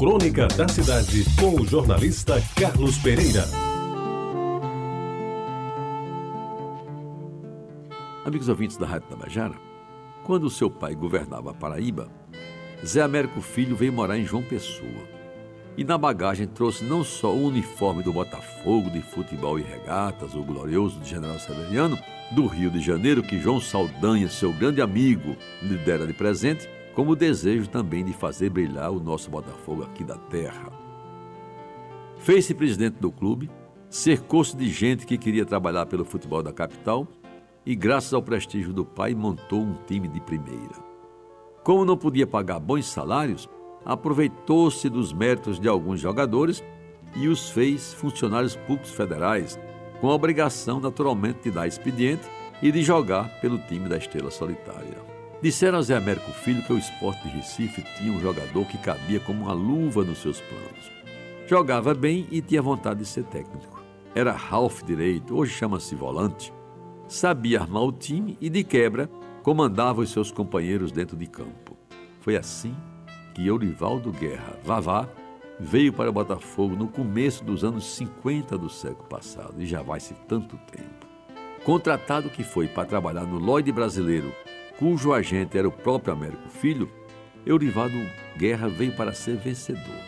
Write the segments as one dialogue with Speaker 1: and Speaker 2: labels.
Speaker 1: Crônica da Cidade, com o jornalista Carlos Pereira.
Speaker 2: Amigos ouvintes da Rádio Tabajara, quando seu pai governava a Paraíba, Zé Américo Filho veio morar em João Pessoa e na bagagem trouxe não só o uniforme do Botafogo de futebol e regatas, o glorioso de General Severiano, do Rio de Janeiro, que João Saldanha, seu grande amigo, lhe dera de presente, como o desejo também de fazer brilhar o nosso Botafogo aqui da terra. Fez-se presidente do clube, cercou-se de gente que queria trabalhar pelo futebol da capital e, graças ao prestígio do pai, montou um time de primeira. Como não podia pagar bons salários, aproveitou-se dos méritos de alguns jogadores e os fez funcionários públicos federais, com a obrigação naturalmente de dar expediente e de jogar pelo time da Estrela Solitária. Disseram a Zé Américo Filho que o esporte de Recife tinha um jogador que cabia como uma luva nos seus planos. Jogava bem e tinha vontade de ser técnico. Era Ralph direito, hoje chama-se volante. Sabia armar o time e, de quebra, comandava os seus companheiros dentro de campo. Foi assim que Eurivaldo Guerra, Vavá, veio para o Botafogo no começo dos anos 50 do século passado, e já vai-se tanto tempo. Contratado que foi para trabalhar no Lloyd brasileiro, cujo agente era o próprio Américo Filho, Eurivaldo Guerra veio para ser vencedor.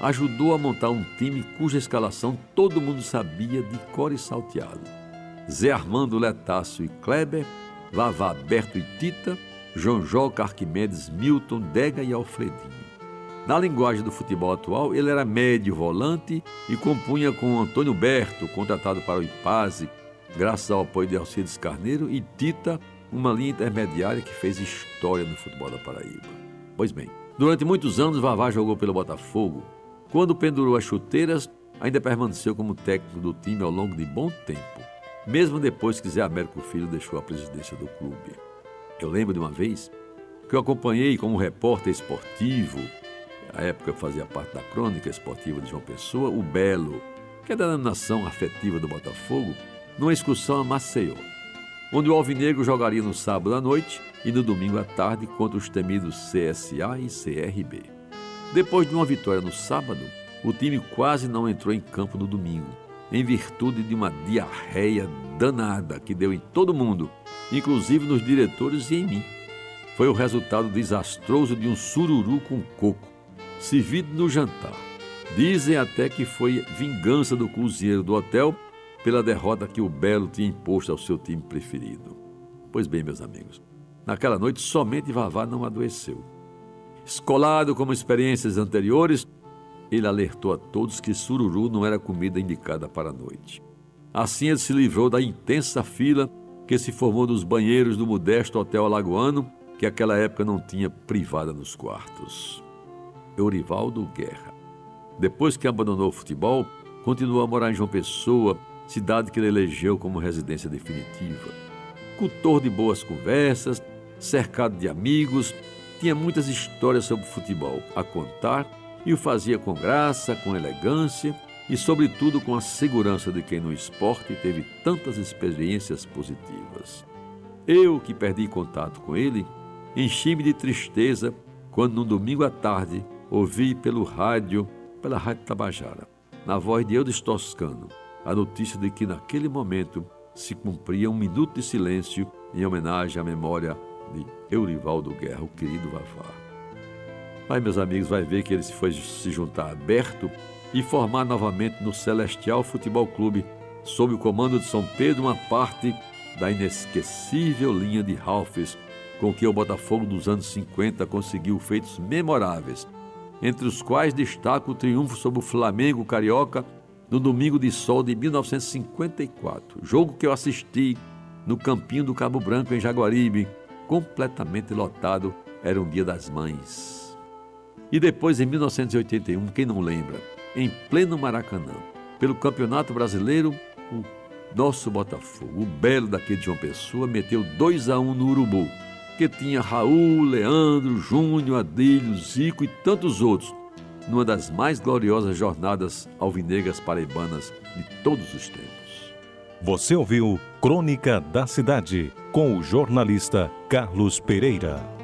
Speaker 2: Ajudou a montar um time cuja escalação todo mundo sabia de cor e salteado. Zé Armando Letácio e Kleber, Vavá Berto e Tita, João Joca, Arquimedes, Milton, Dega e Alfredinho. Na linguagem do futebol atual, ele era médio volante e compunha com Antônio Berto, contratado para o Ipaze, graças ao apoio de Alcides Carneiro, e Tita, uma linha intermediária que fez história no futebol da Paraíba. Pois bem, durante muitos anos, Vavá jogou pelo Botafogo. Quando pendurou as chuteiras, ainda permaneceu como técnico do time ao longo de bom tempo, mesmo depois que Zé Américo Filho deixou a presidência do clube. Eu lembro de uma vez que eu acompanhei como repórter esportivo, na época eu fazia parte da crônica esportiva de João Pessoa, o Belo, que é da denominação afetiva do Botafogo, numa excursão a Maceió, onde o Alvinegro jogaria no sábado à noite e no domingo à tarde contra os temidos CSA e CRB. Depois de uma vitória no sábado, o time quase não entrou em campo no domingo, em virtude de uma diarreia danada que deu em todo mundo inclusive nos diretores e em mim. Foi o resultado desastroso de um sururu com coco, servido no jantar. Dizem até que foi vingança do cozinheiro do hotel pela derrota que o Belo tinha imposto ao seu time preferido. Pois bem, meus amigos, naquela noite somente Vavá não adoeceu. Escolado como experiências anteriores, ele alertou a todos que sururu não era comida indicada para a noite. Assim ele se livrou da intensa fila que se formou nos banheiros do modesto Hotel Alagoano, que naquela época não tinha privada nos quartos. Eurivaldo Guerra. Depois que abandonou o futebol, continuou a morar em João Pessoa, cidade que ele elegeu como residência definitiva. Cultor de boas conversas, cercado de amigos, tinha muitas histórias sobre futebol a contar e o fazia com graça, com elegância e, sobretudo, com a segurança de quem no esporte teve tantas experiências positivas. Eu, que perdi contato com ele, enchi-me de tristeza quando, num domingo à tarde, ouvi pelo rádio, pela Rádio Tabajara, na voz de Eudes Toscano, a notícia de que, naquele momento, se cumpria um minuto de silêncio em homenagem à memória de Eurivaldo Guerra, o querido Vavá. Mas, meus amigos, vai ver que ele se foi se juntar aberto e formar novamente no Celestial Futebol Clube, sob o comando de São Pedro, uma parte da inesquecível linha de Ralphs com que o Botafogo dos anos 50 conseguiu feitos memoráveis, entre os quais destaca o triunfo sobre o Flamengo Carioca no Domingo de Sol de 1954, jogo que eu assisti no Campinho do Cabo Branco, em Jaguaribe, completamente lotado, era um dia das mães. E depois, em 1981, quem não lembra, em pleno Maracanã. Pelo Campeonato Brasileiro, o nosso Botafogo, o belo daqui de João Pessoa, meteu 2 a 1 um no Urubu, que tinha Raul, Leandro, Júnior, Adílio, Zico e tantos outros, numa das mais gloriosas jornadas alvinegras paraibanas de todos os tempos.
Speaker 1: Você ouviu Crônica da Cidade, com o jornalista Carlos Pereira.